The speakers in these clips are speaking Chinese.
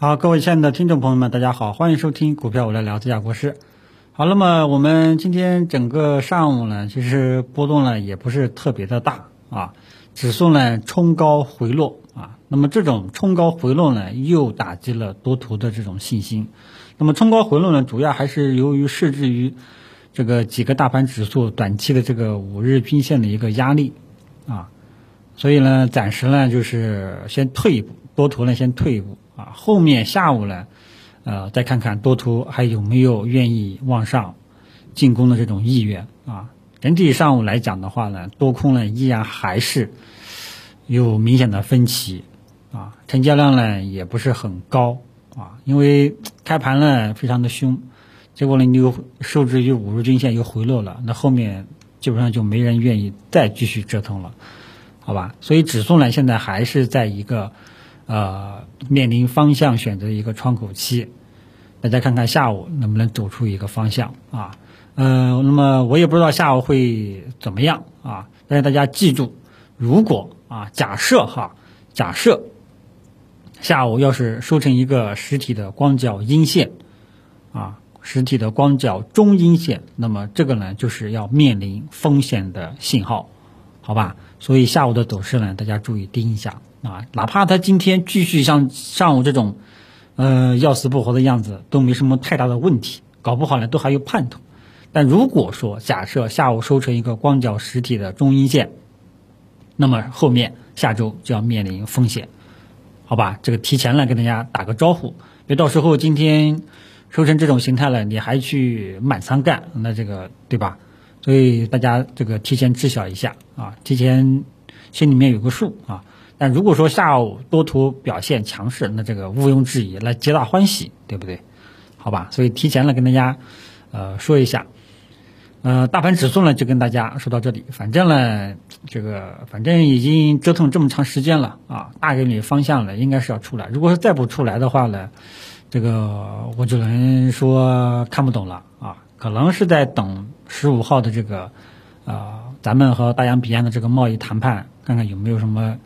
好，各位亲爱的听众朋友们，大家好，欢迎收听股票我来聊，自家国师。好，那么我们今天整个上午呢，其实波动呢也不是特别的大啊，指数呢冲高回落啊，那么这种冲高回落呢，又打击了多头的这种信心。那么冲高回落呢，主要还是由于受制于这个几个大盘指数短期的这个五日均线的一个压力啊，所以呢，暂时呢就是先退一步，多头呢先退一步啊，后面下午呢，呃，再看看多头还有没有愿意往上进攻的这种意愿啊。整体上午来讲的话呢，多空呢依然还是有明显的分歧啊，成交量呢也不是很高啊，因为开盘呢非常的凶，结果呢你又受制于五日均线又回落了，那后面基本上就没人愿意再继续折腾了，好吧？所以指数呢现在还是在一个呃面临方向选择一个窗口期，大家看看下午能不能走出一个方向啊？呃，那么我也不知道下午会怎么样啊，但是大家记住，如果啊假设哈假设下午要是收成一个实体的光脚阴线啊。实体的光脚中阴线，那么这个呢就是要面临风险的信号，好吧？所以下午的走势呢，大家注意盯一下啊，哪怕它今天继续像上午这种，呃要死不活的样子，都没什么太大的问题，搞不好呢都还有盼头。但如果说假设下午收成一个光脚实体的中阴线，那么后面下周就要面临风险，好吧？这个提前呢跟大家打个招呼，别到时候今天。收成这种形态了，你还去满仓干，那这个对吧？所以大家这个提前知晓一下啊，提前心里面有个数啊。但如果说下午多头表现强势，那这个毋庸置疑，那皆大欢喜，对不对？好吧，所以提前了跟大家呃说一下，呃，大盘指数呢就跟大家说到这里。反正呢，这个反正已经折腾这么长时间了啊，大概率方向呢应该是要出来。如果是再不出来的话呢？这个我只能说看不懂了啊，可能是在等十五号的这个，呃，咱们和大洋彼岸的这个贸易谈判，看看有没有什么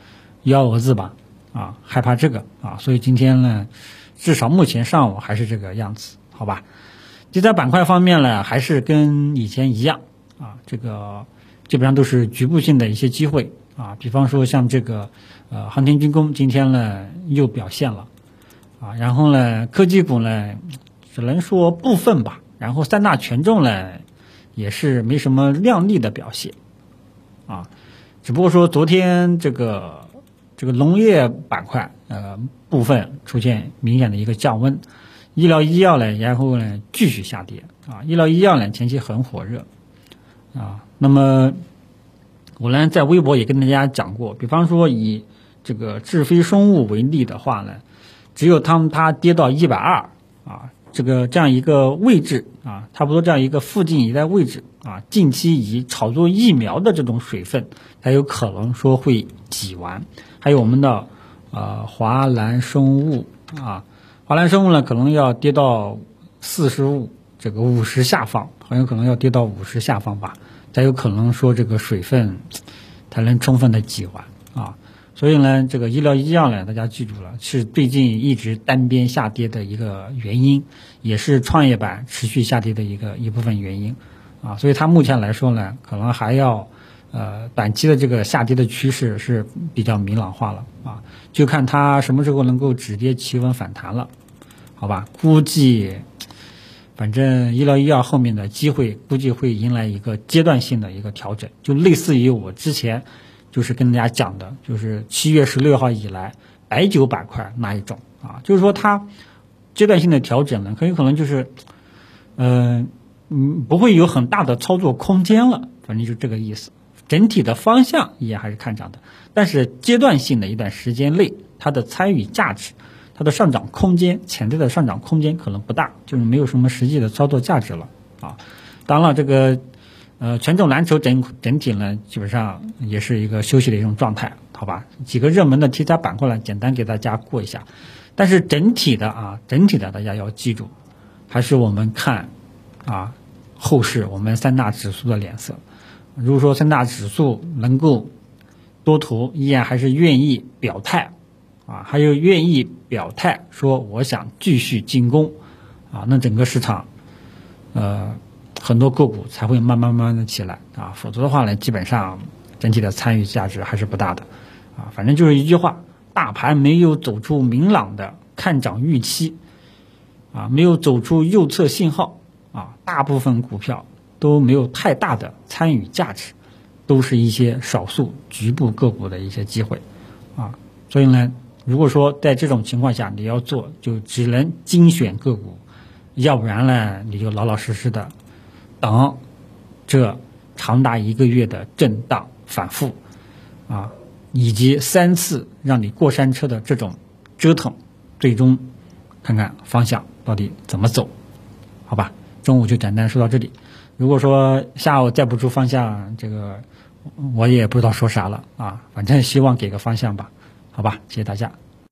幺蛾子吧，啊，害怕这个啊，所以今天呢，至少目前上午还是这个样子，好吧？就在板块方面呢，还是跟以前一样啊，这个基本上都是局部性的一些机会啊，比方说像这个呃航天军工今天呢又表现了。啊，然后呢，科技股呢，只能说部分吧。然后三大权重呢，也是没什么亮丽的表现，啊，只不过说昨天这个这个农业板块呃部分出现明显的一个降温，医疗医药呢，然后呢继续下跌。啊，医疗医药呢前期很火热。啊，那么我呢在微博也跟大家讲过，比方说以这个智飞生物为例的话呢。只有当它跌到一百二啊，这个这样一个位置啊，差不多这样一个附近一带位置啊，近期以炒作疫苗的这种水分才有可能说会挤完。还有我们的呃华兰生物啊，华兰生物呢可能要跌到四十五这个五十下方，很有可能要跌到五十下方吧，才有可能说这个水分才能充分的挤完啊。所以呢，这个医疗医药呢，大家记住了，是最近一直单边下跌的一个原因，也是创业板持续下跌的一个一部分原因，啊，所以它目前来说呢，可能还要，呃，短期的这个下跌的趋势是比较明朗化了，啊，就看它什么时候能够止跌企稳反弹了，好吧？估计，反正医疗医药后面的机会估计会迎来一个阶段性的一个调整，就类似于我之前。就是跟大家讲的，就是七月十六号以来白酒板块那一种啊，就是说它阶段性的调整呢，很有可能就是，嗯嗯，不会有很大的操作空间了，反正就这个意思。整体的方向也还是看涨的，但是阶段性的一段时间内，它的参与价值、它的上涨空间、潜在的上涨空间可能不大，就是没有什么实际的操作价值了啊。当然了，这个。呃，权重蓝筹整整体呢，基本上也是一个休息的一种状态，好吧？几个热门的题材板块呢，简单给大家过一下。但是整体的啊，整体的大家要记住，还是我们看啊后市我们三大指数的脸色。如果说三大指数能够多头依然还是愿意表态啊，还有愿意表态说我想继续进攻，啊，那整个市场，呃，很多个股才会慢慢慢慢的起来啊，否则的话呢，基本上整体的参与价值还是不大的，啊，反正就是一句话，大盘没有走出明朗的看涨预期，啊，没有走出右侧信号，啊，大部分股票都没有太大的参与价值，都是一些少数局部个股的一些机会，啊，所以呢。如果说在这种情况下你要做，就只能精选个股，要不然呢，你就老老实实的等这长达一个月的震荡反复啊，以及三次让你过山车的这种折腾，最终看看方向到底怎么走，好吧？中午就简单说到这里。如果说下午再不出方向，这个我也不知道说啥了啊，反正希望给个方向吧。好吧，谢谢大家。